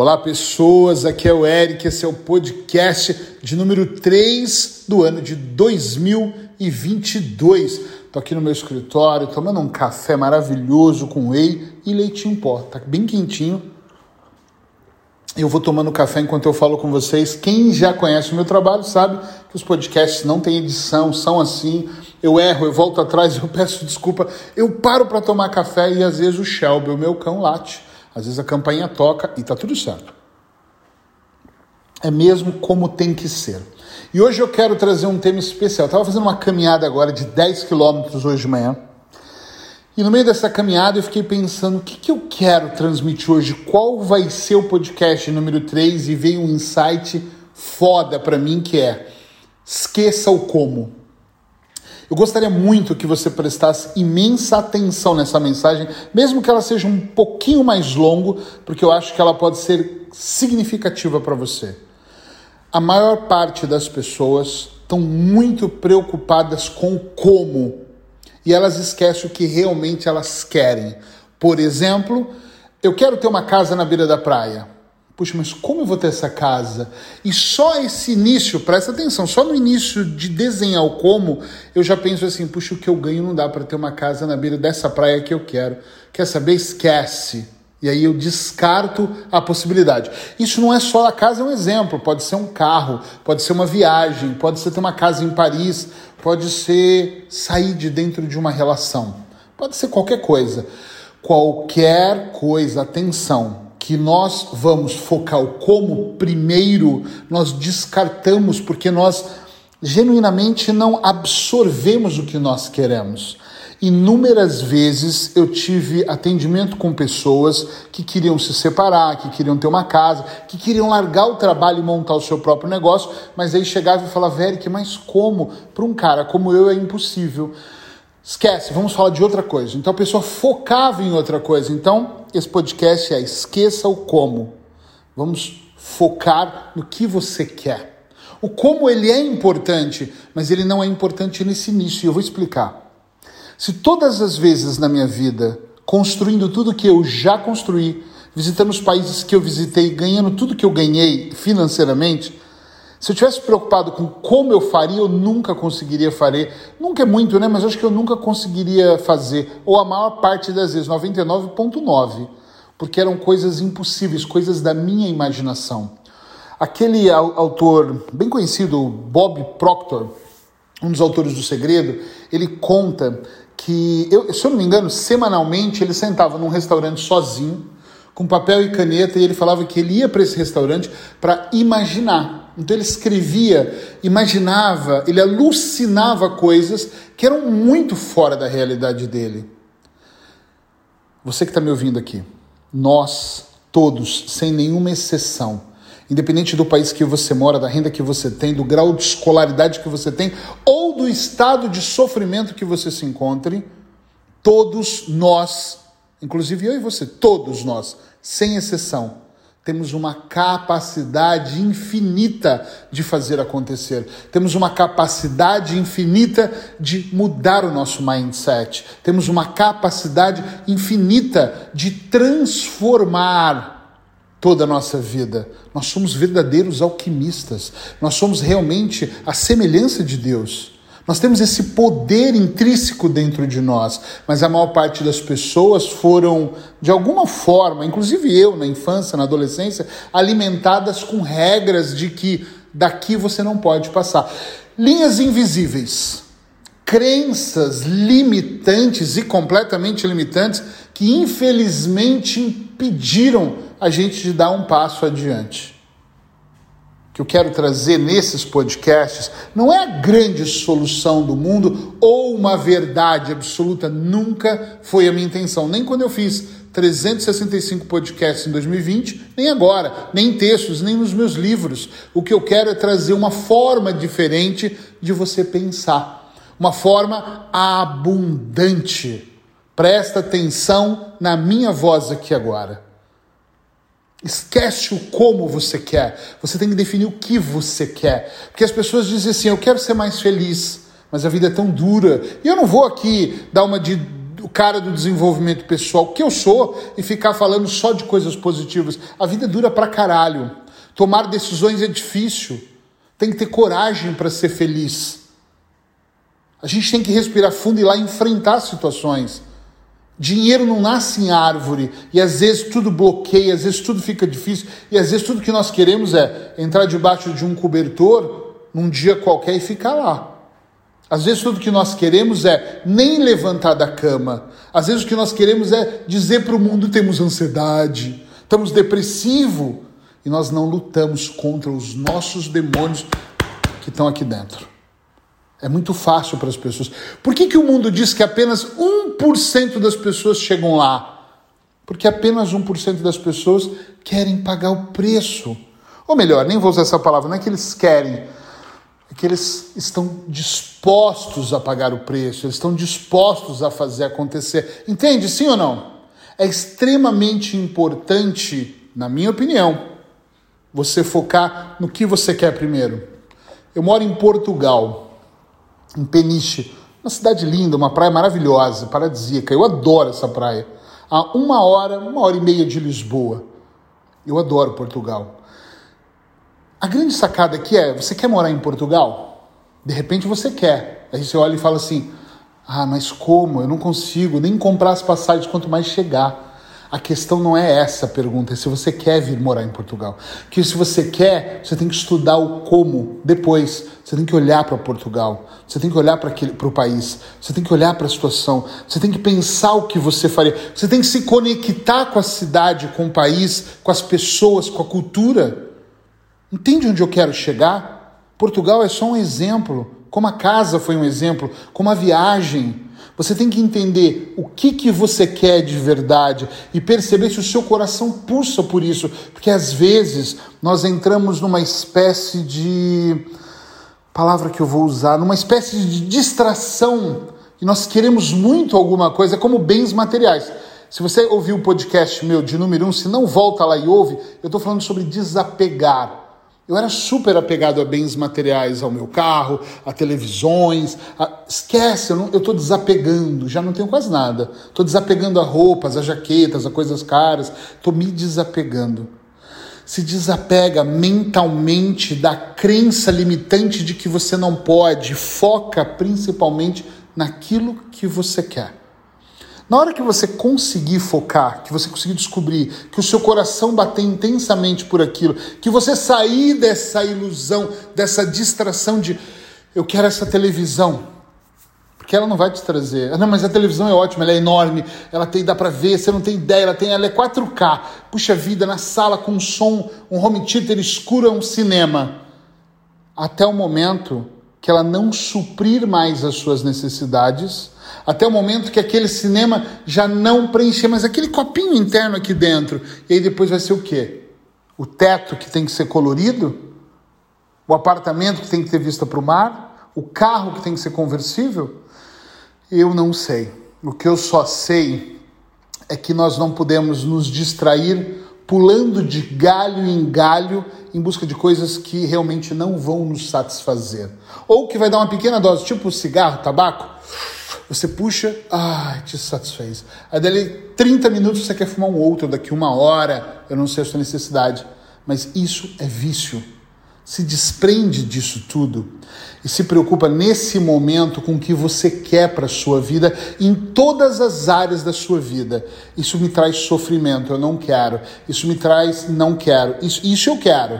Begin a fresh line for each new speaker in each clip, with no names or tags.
Olá, pessoas. Aqui é o Eric. Esse é o podcast de número 3 do ano de 2022. Tô aqui no meu escritório tomando um café maravilhoso com whey e leitinho pó. Tá bem quentinho. Eu vou tomando café enquanto eu falo com vocês. Quem já conhece o meu trabalho sabe que os podcasts não têm edição, são assim. Eu erro, eu volto atrás, eu peço desculpa. Eu paro para tomar café e às vezes o Shelby, o meu cão, late. Às vezes a campainha toca e tá tudo certo. É mesmo como tem que ser. E hoje eu quero trazer um tema especial. Estava fazendo uma caminhada agora de 10 quilômetros hoje de manhã. E no meio dessa caminhada eu fiquei pensando o que, que eu quero transmitir hoje, qual vai ser o podcast número 3 e veio um insight foda para mim que é esqueça o como. Eu gostaria muito que você prestasse imensa atenção nessa mensagem, mesmo que ela seja um pouquinho mais longo, porque eu acho que ela pode ser significativa para você. A maior parte das pessoas estão muito preocupadas com como e elas esquecem o que realmente elas querem. Por exemplo, eu quero ter uma casa na beira da praia. Puxa, mas como eu vou ter essa casa? E só esse início, presta atenção, só no início de desenhar o como, eu já penso assim, puxa, o que eu ganho não dá para ter uma casa na beira dessa praia que eu quero. Quer saber? Esquece. E aí eu descarto a possibilidade. Isso não é só a casa, é um exemplo. Pode ser um carro, pode ser uma viagem, pode ser ter uma casa em Paris, pode ser sair de dentro de uma relação, pode ser qualquer coisa. Qualquer coisa, atenção que nós vamos focar o como primeiro, nós descartamos porque nós genuinamente não absorvemos o que nós queremos. Inúmeras vezes eu tive atendimento com pessoas que queriam se separar, que queriam ter uma casa, que queriam largar o trabalho e montar o seu próprio negócio, mas aí chegava e falava, Eric, mas como? Para um cara como eu é impossível. Esquece, vamos falar de outra coisa. Então a pessoa focava em outra coisa. Então, esse podcast é esqueça o como. Vamos focar no que você quer. O como ele é importante, mas ele não é importante nesse início. E eu vou explicar. Se todas as vezes na minha vida, construindo tudo que eu já construí, visitando os países que eu visitei, ganhando tudo que eu ganhei financeiramente, se eu tivesse preocupado com como eu faria, eu nunca conseguiria fazer. Nunca é muito, né? Mas acho que eu nunca conseguiria fazer. Ou a maior parte das vezes, 99,9. Porque eram coisas impossíveis, coisas da minha imaginação. Aquele autor bem conhecido, Bob Proctor, um dos autores do Segredo, ele conta que, eu, se eu não me engano, semanalmente ele sentava num restaurante sozinho, com papel e caneta, e ele falava que ele ia para esse restaurante para imaginar então ele escrevia, imaginava, ele alucinava coisas que eram muito fora da realidade dele. Você que está me ouvindo aqui, nós todos, sem nenhuma exceção, independente do país que você mora, da renda que você tem, do grau de escolaridade que você tem ou do estado de sofrimento que você se encontre, todos nós, inclusive eu e você, todos nós, sem exceção, temos uma capacidade infinita de fazer acontecer. Temos uma capacidade infinita de mudar o nosso mindset. Temos uma capacidade infinita de transformar toda a nossa vida. Nós somos verdadeiros alquimistas. Nós somos realmente a semelhança de Deus. Nós temos esse poder intrínseco dentro de nós, mas a maior parte das pessoas foram, de alguma forma, inclusive eu na infância, na adolescência, alimentadas com regras de que daqui você não pode passar. Linhas invisíveis, crenças limitantes e completamente limitantes que infelizmente impediram a gente de dar um passo adiante que eu quero trazer nesses podcasts não é a grande solução do mundo ou uma verdade absoluta, nunca foi a minha intenção, nem quando eu fiz 365 podcasts em 2020, nem agora, nem em textos, nem nos meus livros. O que eu quero é trazer uma forma diferente de você pensar, uma forma abundante. Presta atenção na minha voz aqui agora. Esquece o como você quer. Você tem que definir o que você quer. Porque as pessoas dizem assim: eu quero ser mais feliz, mas a vida é tão dura. E eu não vou aqui dar uma de o cara do desenvolvimento pessoal, que eu sou, e ficar falando só de coisas positivas. A vida dura pra caralho. Tomar decisões é difícil. Tem que ter coragem para ser feliz. A gente tem que respirar fundo e lá enfrentar situações. Dinheiro não nasce em árvore e às vezes tudo bloqueia, às vezes tudo fica difícil e às vezes tudo que nós queremos é entrar debaixo de um cobertor num dia qualquer e ficar lá. Às vezes tudo que nós queremos é nem levantar da cama. Às vezes o que nós queremos é dizer para o mundo temos ansiedade, estamos depressivo e nós não lutamos contra os nossos demônios que estão aqui dentro. É muito fácil para as pessoas. Por que, que o mundo diz que apenas 1% das pessoas chegam lá? Porque apenas 1% das pessoas querem pagar o preço. Ou melhor, nem vou usar essa palavra, não é que eles querem, é que eles estão dispostos a pagar o preço, eles estão dispostos a fazer acontecer. Entende, sim ou não? É extremamente importante, na minha opinião, você focar no que você quer primeiro. Eu moro em Portugal em Peniche. Uma cidade linda, uma praia maravilhosa, paradisíaca. Eu adoro essa praia. A uma hora, uma hora e meia de Lisboa. Eu adoro Portugal. A grande sacada aqui é: você quer morar em Portugal? De repente você quer. Aí você olha e fala assim: ah, mas como? Eu não consigo nem comprar as passagens quanto mais chegar. A questão não é essa a pergunta, é se você quer vir morar em Portugal. Que se você quer, você tem que estudar o como depois. Você tem que olhar para Portugal, você tem que olhar para o país, você tem que olhar para a situação, você tem que pensar o que você faria, você tem que se conectar com a cidade, com o país, com as pessoas, com a cultura. Entende onde eu quero chegar? Portugal é só um exemplo, como a casa foi um exemplo, como a viagem. Você tem que entender o que, que você quer de verdade e perceber se o seu coração pulsa por isso. Porque às vezes nós entramos numa espécie de. palavra que eu vou usar, numa espécie de distração e nós queremos muito alguma coisa, como bens materiais. Se você ouviu o podcast meu de número um, se não volta lá e ouve, eu estou falando sobre desapegar. Eu era super apegado a bens materiais, ao meu carro, a televisões. A... Esquece, eu estou desapegando, já não tenho quase nada. Estou desapegando a roupas, a jaquetas, a coisas caras. Estou me desapegando. Se desapega mentalmente da crença limitante de que você não pode. Foca principalmente naquilo que você quer. Na hora que você conseguir focar, que você conseguir descobrir, que o seu coração bater intensamente por aquilo, que você sair dessa ilusão, dessa distração de eu quero essa televisão, porque ela não vai te trazer. Ah, não, mas a televisão é ótima, ela é enorme, ela tem, dá para ver, você não tem ideia, ela tem, ela é 4K. Puxa vida, na sala com som, um home theater escuro é um cinema. Até o momento que ela não suprir mais as suas necessidades, até o momento que aquele cinema já não preencher mais aquele copinho interno aqui dentro. E aí depois vai ser o quê? O teto que tem que ser colorido? O apartamento que tem que ter vista para o mar? O carro que tem que ser conversível? Eu não sei. O que eu só sei é que nós não podemos nos distrair pulando de galho em galho em busca de coisas que realmente não vão nos satisfazer. Ou que vai dar uma pequena dose, tipo cigarro, tabaco, você puxa, ai, te satisfez. Aí dali 30 minutos você quer fumar um outro, daqui uma hora, eu não sei a sua necessidade. Mas isso é vício. Se desprende disso tudo e se preocupa nesse momento com o que você quer para a sua vida, em todas as áreas da sua vida. Isso me traz sofrimento, eu não quero. Isso me traz, não quero. Isso, isso eu quero.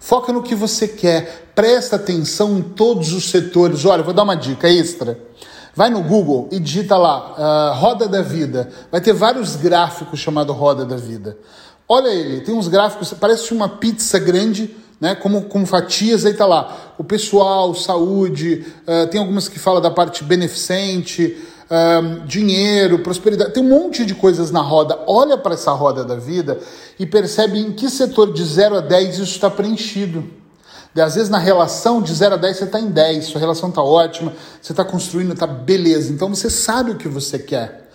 Foca no que você quer, presta atenção em todos os setores. Olha, vou dar uma dica extra. Vai no Google e digita lá, uh, Roda da Vida. Vai ter vários gráficos chamados Roda da Vida. Olha ele, tem uns gráficos, parece uma pizza grande, né, como, como fatias, aí tá lá. O pessoal, saúde, uh, tem algumas que falam da parte beneficente, uh, dinheiro, prosperidade. Tem um monte de coisas na roda. Olha para essa roda da vida e percebe em que setor de 0 a 10 isso está preenchido. Às vezes na relação de 0 a 10 você está em 10, sua relação está ótima, você está construindo, está beleza. Então você sabe o que você quer.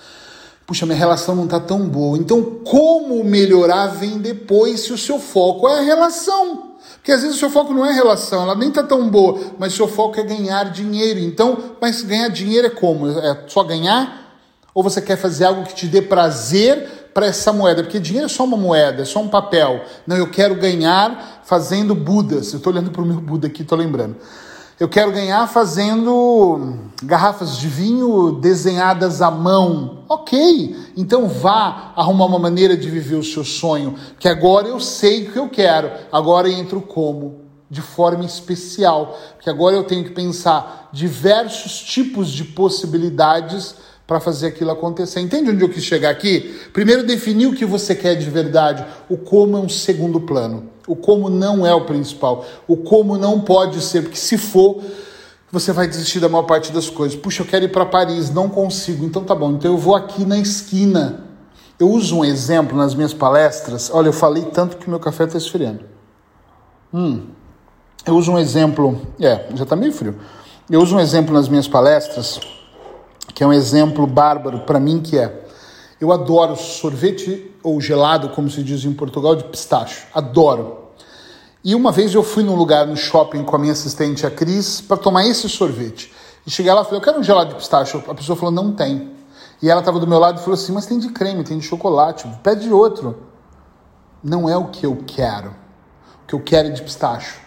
Puxa, minha relação não está tão boa. Então como melhorar vem depois se o seu foco é a relação. Porque às vezes o seu foco não é relação, ela nem está tão boa, mas o seu foco é ganhar dinheiro. Então, mas ganhar dinheiro é como? É só ganhar? Ou você quer fazer algo que te dê prazer para essa moeda? Porque dinheiro é só uma moeda, é só um papel. Não, eu quero ganhar fazendo Budas. Eu estou olhando para o meu Buda aqui, estou lembrando. Eu quero ganhar fazendo garrafas de vinho desenhadas à mão. Ok, então vá arrumar uma maneira de viver o seu sonho, que agora eu sei o que eu quero, agora entra o como, de forma especial, que agora eu tenho que pensar diversos tipos de possibilidades para fazer aquilo acontecer. Entende onde eu quis chegar aqui? Primeiro, definir o que você quer de verdade. O como é um segundo plano. O como não é o principal. O como não pode ser, porque se for, você vai desistir da maior parte das coisas. Puxa, eu quero ir para Paris, não consigo. Então tá bom, então eu vou aqui na esquina. Eu uso um exemplo nas minhas palestras. Olha, eu falei tanto que meu café está esfriando. Hum. Eu uso um exemplo. É, já está meio frio. Eu uso um exemplo nas minhas palestras que é um exemplo bárbaro para mim que é eu adoro sorvete ou gelado, como se diz em Portugal, de pistache. Adoro. E uma vez eu fui num lugar no shopping com a minha assistente, a Cris, para tomar esse sorvete. E cheguei lá e falei, eu quero um gelado de pistache. A pessoa falou, não tem. E ela estava do meu lado e falou assim, mas tem de creme, tem de chocolate, pede outro. Não é o que eu quero. O que eu quero é de pistache.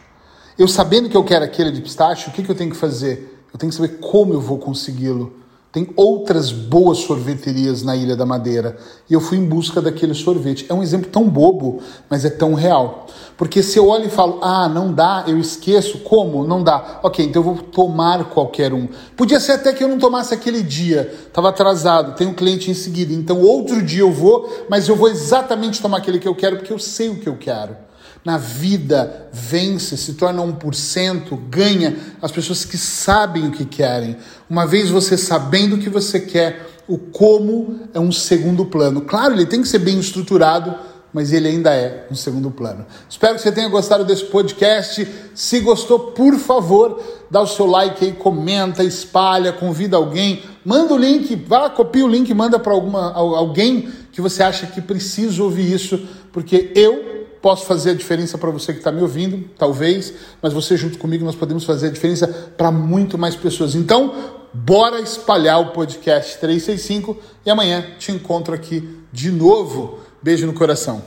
Eu sabendo que eu quero aquele de pistache, o que, que eu tenho que fazer? Eu tenho que saber como eu vou consegui-lo. Tem outras boas sorveterias na Ilha da Madeira. E eu fui em busca daquele sorvete. É um exemplo tão bobo, mas é tão real. Porque se eu olho e falo, ah, não dá, eu esqueço, como? Não dá. Ok, então eu vou tomar qualquer um. Podia ser até que eu não tomasse aquele dia, estava atrasado, tenho um cliente em seguida. Então outro dia eu vou, mas eu vou exatamente tomar aquele que eu quero, porque eu sei o que eu quero na vida vence, se torna 1%, ganha as pessoas que sabem o que querem. Uma vez você sabendo o que você quer, o como é um segundo plano. Claro, ele tem que ser bem estruturado, mas ele ainda é um segundo plano. Espero que você tenha gostado desse podcast. Se gostou, por favor, dá o seu like aí, comenta, espalha, convida alguém, manda o link, vá, copia o link, manda para alguém que você acha que precisa ouvir isso, porque eu Posso fazer a diferença para você que está me ouvindo, talvez, mas você junto comigo nós podemos fazer a diferença para muito mais pessoas. Então, bora espalhar o podcast 365 e amanhã te encontro aqui de novo. Beijo no coração.